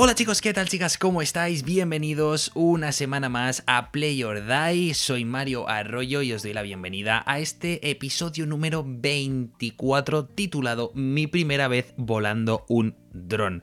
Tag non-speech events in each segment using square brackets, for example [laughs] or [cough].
Hola chicos, ¿qué tal chicas? ¿Cómo estáis? Bienvenidos una semana más a Play or Die. Soy Mario Arroyo y os doy la bienvenida a este episodio número 24 titulado Mi primera vez volando un dron.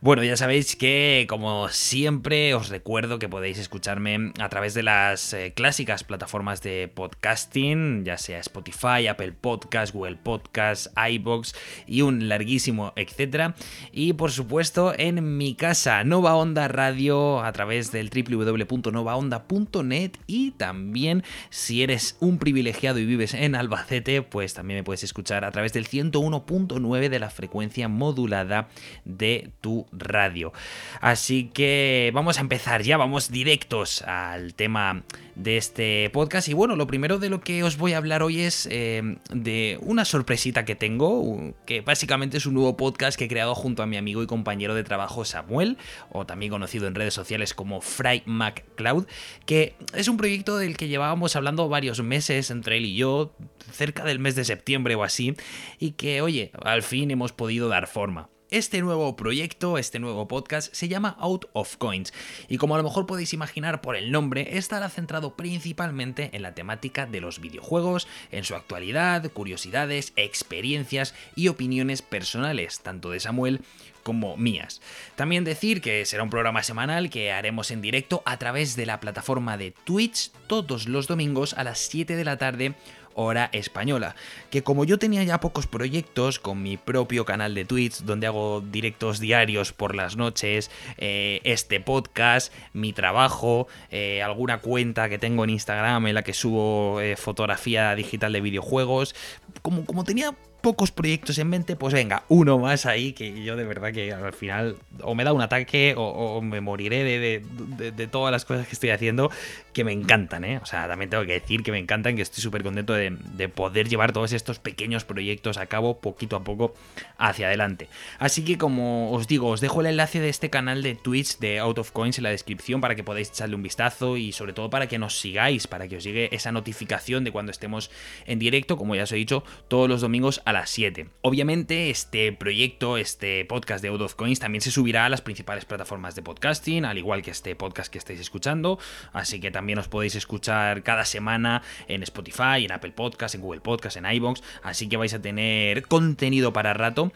Bueno, ya sabéis que como siempre os recuerdo que podéis escucharme a través de las eh, clásicas plataformas de podcasting, ya sea Spotify, Apple Podcast, Google Podcast, iBox y un larguísimo etcétera. Y por supuesto en mi casa Nova Onda Radio a través del www.novaonda.net y también si eres un privilegiado y vives en Albacete, pues también me puedes escuchar a través del 101.9 de la frecuencia modulada de tu radio. Así que vamos a empezar ya, vamos directos al tema de este podcast. Y bueno, lo primero de lo que os voy a hablar hoy es eh, de una sorpresita que tengo, que básicamente es un nuevo podcast que he creado junto a mi amigo y compañero de trabajo Samuel, o también conocido en redes sociales como Fry MacCloud, que es un proyecto del que llevábamos hablando varios meses entre él y yo, cerca del mes de septiembre o así, y que, oye, al fin hemos podido dar forma. Este nuevo proyecto, este nuevo podcast, se llama Out of Coins y como a lo mejor podéis imaginar por el nombre, estará centrado principalmente en la temática de los videojuegos, en su actualidad, curiosidades, experiencias y opiniones personales, tanto de Samuel como mías. También decir que será un programa semanal que haremos en directo a través de la plataforma de Twitch todos los domingos a las 7 de la tarde hora española. Que como yo tenía ya pocos proyectos con mi propio canal de Twitch, donde hago directos diarios por las noches, eh, este podcast, mi trabajo, eh, alguna cuenta que tengo en Instagram en la que subo eh, fotografía digital de videojuegos, como, como tenía pocos proyectos en mente, pues venga, uno más ahí que yo de verdad que al final o me da un ataque o, me moriré de, todas las cosas que estoy haciendo que me encantan, ¿eh? O sea, también tengo que decir que me encantan, que estoy súper contento de, poder llevar todos estos pequeños proyectos a cabo poquito a poco hacia adelante. Así que como os digo, os dejo el enlace de este canal de Twitch de Out of Coins en la descripción para que podáis echarle un vistazo y sobre todo para que nos sigáis, para que os llegue esa notificación de cuando estemos en directo, como ya os he dicho, todos los domingos las 7. Obviamente, este proyecto, este podcast de Out of Coins también se subirá a las principales plataformas de podcasting, al igual que este podcast que estáis escuchando, así que también os podéis escuchar cada semana en Spotify, en Apple Podcast, en Google Podcast, en iBox, así que vais a tener contenido para rato.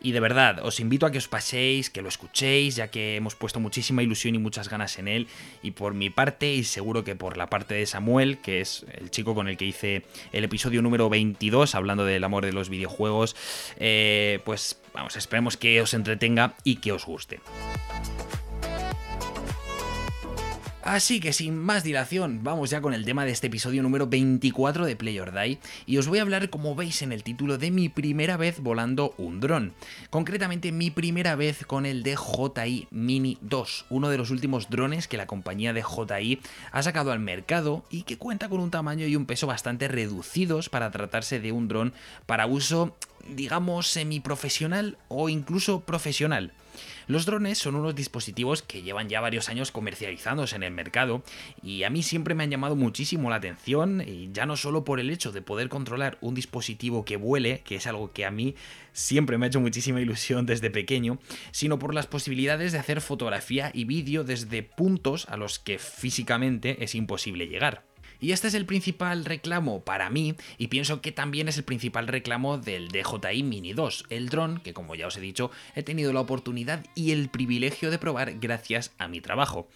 Y de verdad, os invito a que os paséis, que lo escuchéis, ya que hemos puesto muchísima ilusión y muchas ganas en él. Y por mi parte, y seguro que por la parte de Samuel, que es el chico con el que hice el episodio número 22, hablando del amor de los videojuegos, eh, pues vamos, esperemos que os entretenga y que os guste. Así que sin más dilación, vamos ya con el tema de este episodio número 24 de Play or Die y os voy a hablar, como veis en el título, de mi primera vez volando un dron. Concretamente mi primera vez con el DJI Mini 2, uno de los últimos drones que la compañía DJI ha sacado al mercado y que cuenta con un tamaño y un peso bastante reducidos para tratarse de un dron para uso, digamos, semiprofesional o incluso profesional. Los drones son unos dispositivos que llevan ya varios años comercializándose en el mercado y a mí siempre me han llamado muchísimo la atención, y ya no solo por el hecho de poder controlar un dispositivo que vuele, que es algo que a mí siempre me ha hecho muchísima ilusión desde pequeño, sino por las posibilidades de hacer fotografía y vídeo desde puntos a los que físicamente es imposible llegar. Y este es el principal reclamo para mí y pienso que también es el principal reclamo del DJI Mini 2, el dron que como ya os he dicho he tenido la oportunidad y el privilegio de probar gracias a mi trabajo.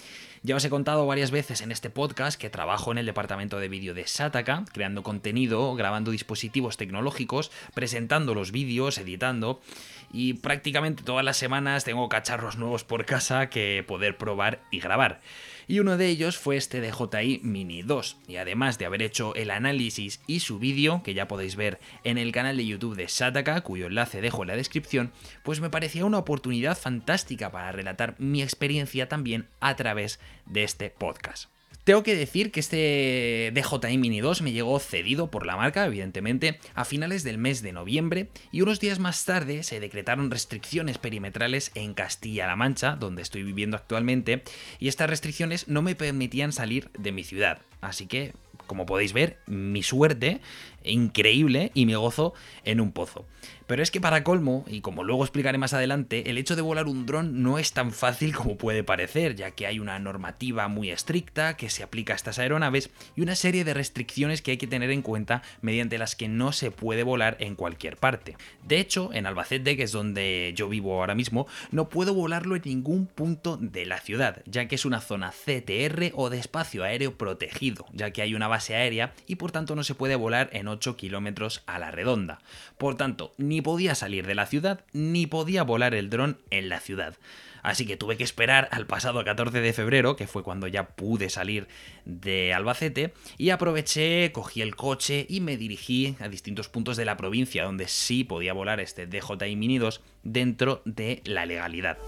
Ya os he contado varias veces en este podcast que trabajo en el departamento de vídeo de Sataka, creando contenido, grabando dispositivos tecnológicos, presentando los vídeos, editando y prácticamente todas las semanas tengo cacharros nuevos por casa que poder probar y grabar y uno de ellos fue este DJI Mini 2. Y además de haber hecho el análisis y su vídeo, que ya podéis ver en el canal de YouTube de Sataka, cuyo enlace dejo en la descripción, pues me parecía una oportunidad fantástica para relatar mi experiencia también a través de este podcast. Tengo que decir que este DJI Mini 2 me llegó cedido por la marca, evidentemente, a finales del mes de noviembre y unos días más tarde se decretaron restricciones perimetrales en Castilla-La Mancha, donde estoy viviendo actualmente, y estas restricciones no me permitían salir de mi ciudad. Así que, como podéis ver, mi suerte increíble y me gozo en un pozo. Pero es que para colmo, y como luego explicaré más adelante, el hecho de volar un dron no es tan fácil como puede parecer, ya que hay una normativa muy estricta que se aplica a estas aeronaves y una serie de restricciones que hay que tener en cuenta mediante las que no se puede volar en cualquier parte. De hecho, en Albacete, que es donde yo vivo ahora mismo, no puedo volarlo en ningún punto de la ciudad, ya que es una zona CTR o de espacio aéreo protegido, ya que hay una base aérea y por tanto no se puede volar en 8 kilómetros a la redonda. Por tanto, ni podía salir de la ciudad ni podía volar el dron en la ciudad. Así que tuve que esperar al pasado 14 de febrero, que fue cuando ya pude salir de Albacete, y aproveché, cogí el coche y me dirigí a distintos puntos de la provincia donde sí podía volar este DJI Mini 2 dentro de la legalidad.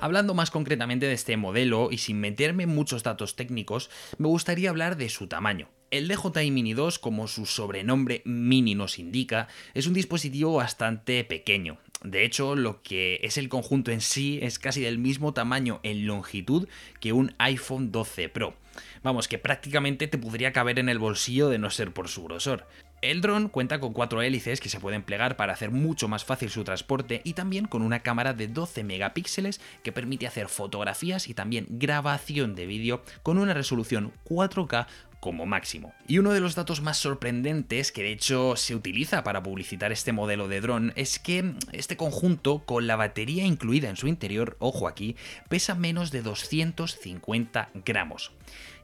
Hablando más concretamente de este modelo y sin meterme en muchos datos técnicos, me gustaría hablar de su tamaño. El DJI Mini 2, como su sobrenombre Mini nos indica, es un dispositivo bastante pequeño. De hecho, lo que es el conjunto en sí es casi del mismo tamaño en longitud que un iPhone 12 Pro. Vamos, que prácticamente te podría caber en el bolsillo de no ser por su grosor. El dron cuenta con cuatro hélices que se pueden plegar para hacer mucho más fácil su transporte y también con una cámara de 12 megapíxeles que permite hacer fotografías y también grabación de vídeo con una resolución 4K como máximo. Y uno de los datos más sorprendentes que de hecho se utiliza para publicitar este modelo de dron es que este conjunto con la batería incluida en su interior, ojo aquí, pesa menos de 250 gramos.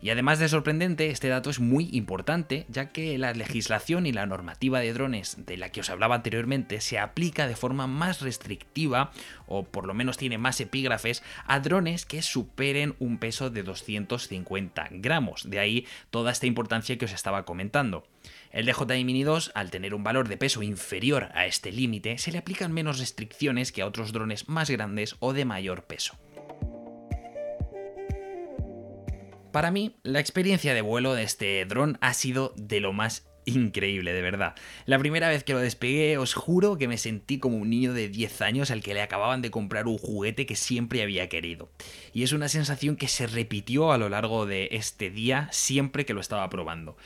Y además de sorprendente, este dato es muy importante, ya que la legislación y la normativa de drones de la que os hablaba anteriormente se aplica de forma más restrictiva, o por lo menos tiene más epígrafes, a drones que superen un peso de 250 gramos. De ahí toda esta importancia que os estaba comentando. El DJI Mini 2, al tener un valor de peso inferior a este límite, se le aplican menos restricciones que a otros drones más grandes o de mayor peso. Para mí, la experiencia de vuelo de este dron ha sido de lo más increíble, de verdad. La primera vez que lo despegué, os juro que me sentí como un niño de 10 años al que le acababan de comprar un juguete que siempre había querido. Y es una sensación que se repitió a lo largo de este día siempre que lo estaba probando.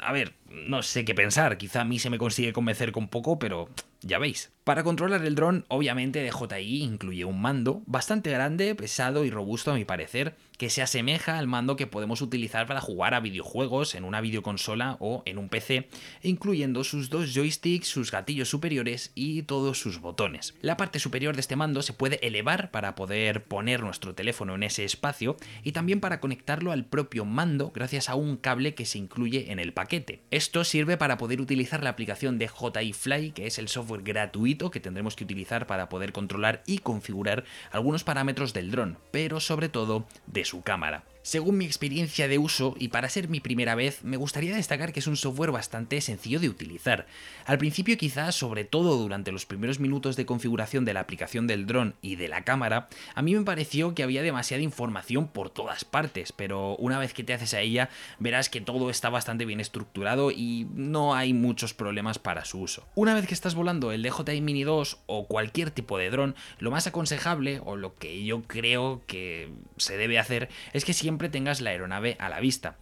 A ver, no sé qué pensar, quizá a mí se me consigue convencer con poco, pero ya veis. Para controlar el dron, obviamente DJI incluye un mando bastante grande, pesado y robusto a mi parecer, que se asemeja al mando que podemos utilizar para jugar a videojuegos en una videoconsola o en un PC, incluyendo sus dos joysticks, sus gatillos superiores y todos sus botones. La parte superior de este mando se puede elevar para poder poner nuestro teléfono en ese espacio y también para conectarlo al propio mando gracias a un cable que se incluye en el paquete. Esto sirve para poder utilizar la aplicación de JI Fly, que es el software gratuito que tendremos que utilizar para poder controlar y configurar algunos parámetros del dron, pero sobre todo de su cámara. Según mi experiencia de uso, y para ser mi primera vez, me gustaría destacar que es un software bastante sencillo de utilizar. Al principio quizás, sobre todo durante los primeros minutos de configuración de la aplicación del dron y de la cámara, a mí me pareció que había demasiada información por todas partes, pero una vez que te haces a ella, verás que todo está bastante bien estructurado y no hay muchos problemas para su uso. Una vez que estás volando el DJI Mini 2 o cualquier tipo de dron, lo más aconsejable, o lo que yo creo que se debe hacer, es que siempre tengas la aeronave a la vista.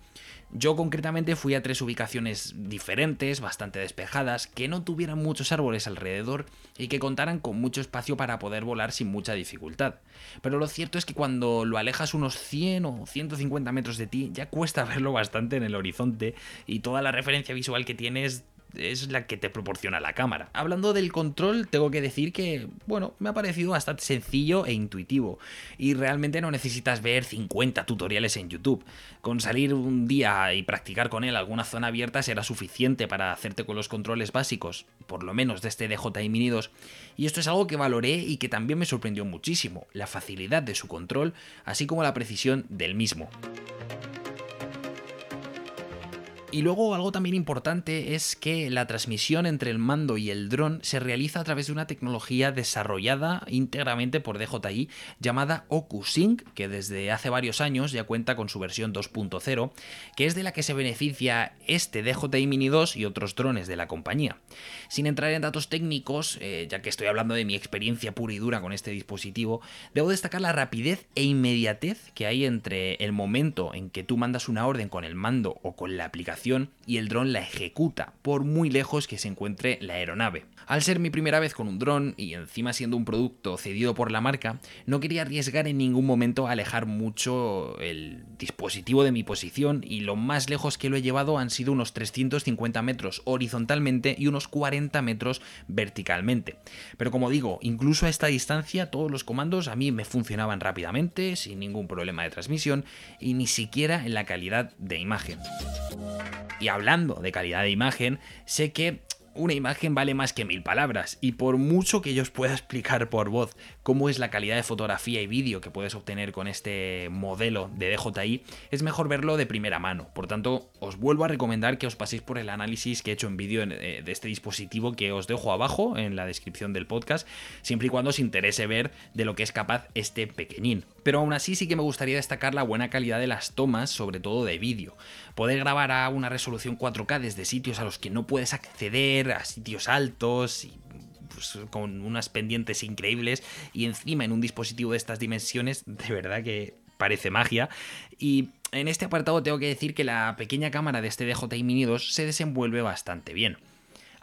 Yo concretamente fui a tres ubicaciones diferentes, bastante despejadas, que no tuvieran muchos árboles alrededor y que contaran con mucho espacio para poder volar sin mucha dificultad. Pero lo cierto es que cuando lo alejas unos 100 o 150 metros de ti ya cuesta [laughs] verlo bastante en el horizonte y toda la referencia visual que tienes es la que te proporciona la cámara. Hablando del control, tengo que decir que, bueno, me ha parecido bastante sencillo e intuitivo. Y realmente no necesitas ver 50 tutoriales en YouTube. Con salir un día y practicar con él alguna zona abierta será suficiente para hacerte con los controles básicos, por lo menos de este DJI Mini 2. Y esto es algo que valoré y que también me sorprendió muchísimo, la facilidad de su control, así como la precisión del mismo. Y luego algo también importante es que la transmisión entre el mando y el dron se realiza a través de una tecnología desarrollada íntegramente por DJI llamada OcuSync, que desde hace varios años ya cuenta con su versión 2.0, que es de la que se beneficia este DJI Mini 2 y otros drones de la compañía. Sin entrar en datos técnicos, eh, ya que estoy hablando de mi experiencia pura y dura con este dispositivo, debo destacar la rapidez e inmediatez que hay entre el momento en que tú mandas una orden con el mando o con la aplicación y el dron la ejecuta, por muy lejos que se encuentre la aeronave. Al ser mi primera vez con un dron y encima siendo un producto cedido por la marca, no quería arriesgar en ningún momento a alejar mucho el dispositivo de mi posición y lo más lejos que lo he llevado han sido unos 350 metros horizontalmente y unos 40 metros verticalmente. Pero como digo, incluso a esta distancia todos los comandos a mí me funcionaban rápidamente, sin ningún problema de transmisión y ni siquiera en la calidad de imagen. Y hablando de calidad de imagen, sé que una imagen vale más que mil palabras, y por mucho que yo os pueda [laughs] explicar por voz cómo es la calidad de fotografía y vídeo que puedes obtener con este modelo de DJI, es mejor verlo de primera mano. Por tanto, os vuelvo a recomendar que os paséis por el análisis que he hecho en vídeo eh, de este dispositivo que os dejo abajo en la descripción del podcast, siempre y cuando os interese ver de lo que es capaz este pequeñín. Pero aún así sí que me gustaría destacar la buena calidad de las tomas, sobre todo de vídeo. Poder grabar a una resolución 4K desde sitios a los que no puedes acceder, a sitios altos pues, con unas pendientes increíbles y encima en un dispositivo de estas dimensiones, de verdad que parece magia. Y en este apartado tengo que decir que la pequeña cámara de este DJI Mini 2 se desenvuelve bastante bien.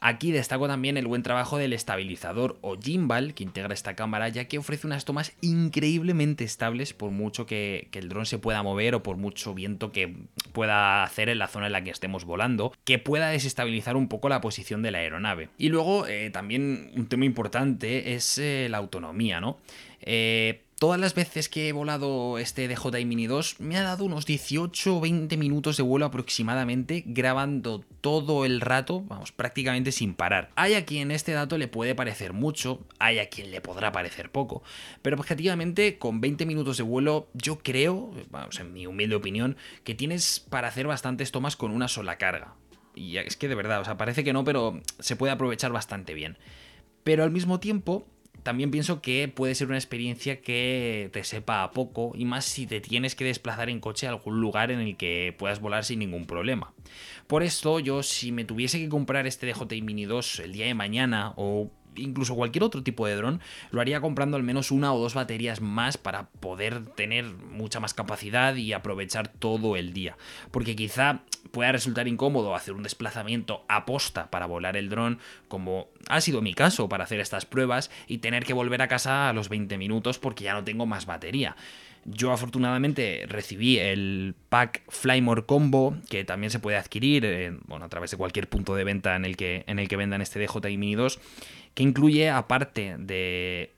Aquí destaco también el buen trabajo del estabilizador o gimbal que integra esta cámara, ya que ofrece unas tomas increíblemente estables por mucho que, el dron se pueda mover o por mucho viento que pueda hacer en la zona en la que estemos volando, que pueda desestabilizar un poco la posición de la aeronave. Y luego eh, también un tema importante es eh, la autonomía, ¿no? Eh, Todas las veces que he volado este DJI Mini 2 me ha dado unos 18 o 20 minutos de vuelo aproximadamente grabando todo el rato, vamos, prácticamente sin parar. Hay a quien este dato le puede parecer mucho, hay a quien le podrá parecer poco, pero objetivamente con 20 minutos de vuelo yo creo, vamos, en mi humilde opinión, que tienes para hacer bastantes tomas con una sola carga. Y es que de verdad, o sea, parece que no, pero se puede aprovechar bastante bien. Pero al mismo tiempo, también pienso que puede ser una experiencia que te sepa a poco y más si te tienes que desplazar en coche a algún lugar en el que puedas volar sin ningún problema. Por esto yo si me tuviese que comprar este DJI Mini 2 el día de mañana o incluso cualquier otro tipo de dron, lo haría comprando al menos una o dos baterías más para poder tener mucha más capacidad y aprovechar todo el día. Porque quizá pueda resultar incómodo hacer un desplazamiento a posta para volar el dron, como ha sido mi caso para hacer estas pruebas, y tener que volver a casa a los 20 minutos porque ya no tengo más batería. Yo afortunadamente recibí el pack Flymore Combo, que también se puede adquirir bueno, a través de cualquier punto de venta en el que, en el que vendan este DJI Mini 2 que incluye, aparte de,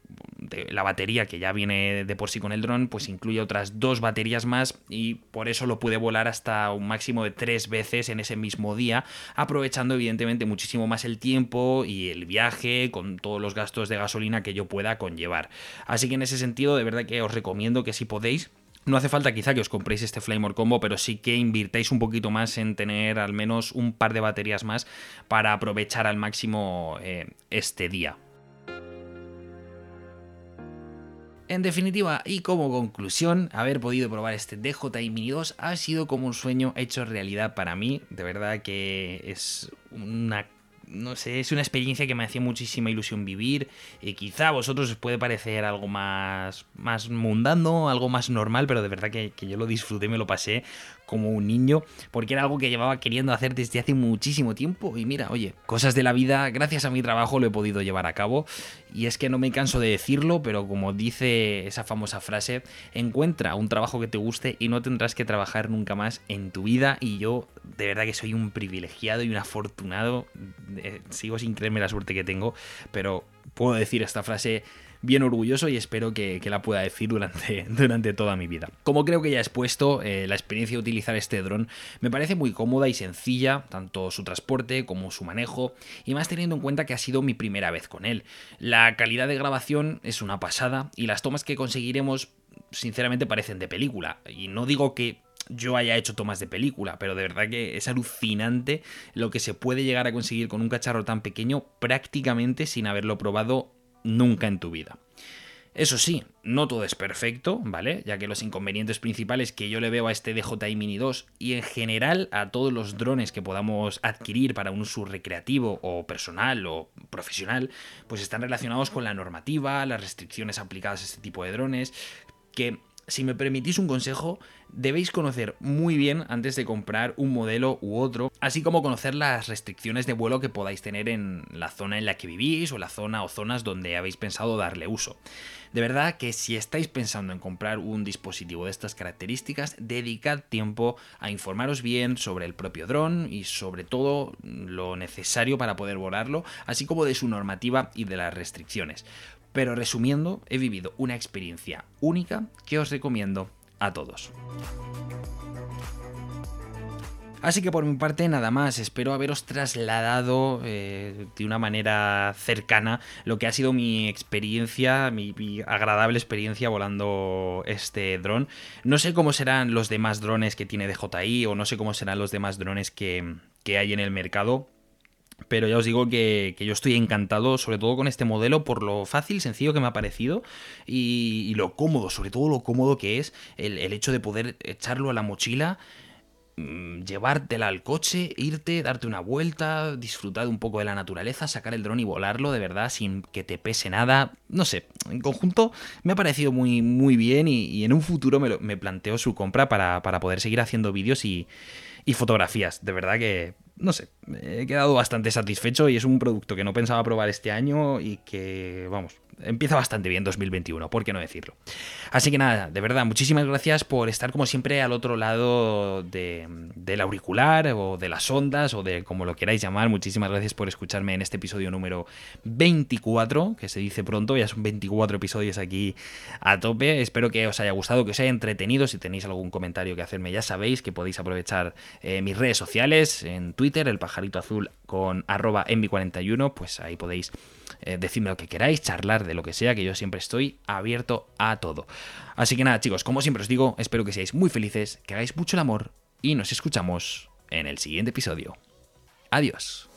la batería que ya viene de por sí con el dron, pues incluye otras dos baterías más y por eso lo pude volar hasta un máximo de tres veces en ese mismo día, aprovechando evidentemente muchísimo más el tiempo y el viaje con todos los gastos de gasolina que yo pueda conllevar. Así que en ese sentido, de verdad que os recomiendo que si podéis, no hace falta quizá que os compréis este Flamor Combo, pero sí que invirtáis un poquito más en tener al menos un par de baterías más para aprovechar al máximo eh, este día. En definitiva, y como conclusión, haber podido probar este DJI Mini 2 ha sido como un sueño hecho realidad para mí. De verdad que es una no sé, es una experiencia que me hacía muchísima ilusión vivir. Y quizá a vosotros os puede parecer algo más, más mundano, algo más normal, pero de verdad que, que yo lo disfruté, me lo pasé como un niño, porque era algo que llevaba queriendo hacer desde hace muchísimo tiempo. Y mira, oye, cosas de la vida, gracias a mi trabajo lo he podido llevar a cabo. Y es que no me canso de decirlo, pero como dice esa famosa frase, encuentra un trabajo que te guste y no tendrás que trabajar nunca más en tu vida. Y yo de verdad que soy un privilegiado y un afortunado. Eh, sigo sin creerme la suerte que tengo, pero puedo decir esta frase bien orgulloso y espero que, la pueda decir durante, [laughs] durante, toda mi vida. Como creo que ya he expuesto, eh, la experiencia de utilizar este dron me parece muy cómoda y sencilla, tanto su transporte como su manejo, y más teniendo en cuenta que ha sido mi primera vez con él. La calidad de grabación es una pasada y las tomas que conseguiremos sinceramente parecen de película. Y no digo que yo haya hecho tomas de película, pero de verdad que es alucinante lo que se puede llegar a conseguir con un cacharro tan pequeño prácticamente sin haberlo probado nunca en tu vida. Eso sí, no todo es perfecto, ¿vale? Ya que los inconvenientes principales que yo le veo a este DJI Mini 2 y en general a todos los drones que podamos adquirir para un uso recreativo o personal o profesional, pues están relacionados con la normativa, las restricciones aplicadas a este tipo de drones, que si me permitís un consejo, debéis conocer muy bien antes de comprar un modelo u otro, así como conocer las restricciones de vuelo que podáis tener en la zona en la que vivís o la zona o zonas donde habéis pensado darle uso. De verdad que si estáis pensando en comprar un dispositivo de estas características, dedicad tiempo a informaros bien sobre el propio dron y sobre todo lo necesario para poder volarlo, así como de su normativa y de las restricciones. Pero resumiendo, he vivido una experiencia única que os recomiendo a todos. Así que por mi parte nada más, espero haberos trasladado eh, de una manera cercana lo que ha sido mi experiencia, mi, agradable experiencia volando este dron. No sé cómo serán los demás drones que tiene DJI o no sé cómo serán los demás drones que, hay en el mercado. Pero ya os digo que, yo estoy encantado, sobre todo con este modelo, por lo fácil, sencillo que me ha parecido y, lo cómodo, sobre todo lo cómodo que es el, el hecho de poder echarlo a la mochila Mm, llevártela al coche, irte, darte una vuelta, disfrutar un poco de la naturaleza, sacar el dron y volarlo de verdad sin que te pese nada. No sé, en conjunto me ha parecido muy, muy bien y, en un futuro me, me, planteo su compra para, para poder seguir haciendo vídeos y, y fotografías. De verdad que, no sé, he quedado bastante satisfecho y es un producto que no pensaba probar este año y que, vamos, empieza bastante bien 2021, ¿por qué no decirlo? Así que nada, de verdad, muchísimas gracias por estar como siempre al otro lado de, del auricular o de las ondas o de como lo queráis llamar. Muchísimas gracias por escucharme en este episodio número 24, que se dice pronto, ya son 24 episodios aquí a tope. Espero que os haya gustado, que os haya entretenido. Si tenéis algún comentario que hacerme, ya sabéis que podéis aprovechar eh, mis redes sociales, en Twitter, el pajarito azul con arroba envi41, pues ahí podéis eh, decirme lo que queráis, charlar de lo que sea, que yo siempre estoy abierto a todo. Así que nada, chicos, como siempre os digo, espero que seáis muy felices, que hagáis mucho el amor y nos escuchamos en el siguiente episodio. Adiós.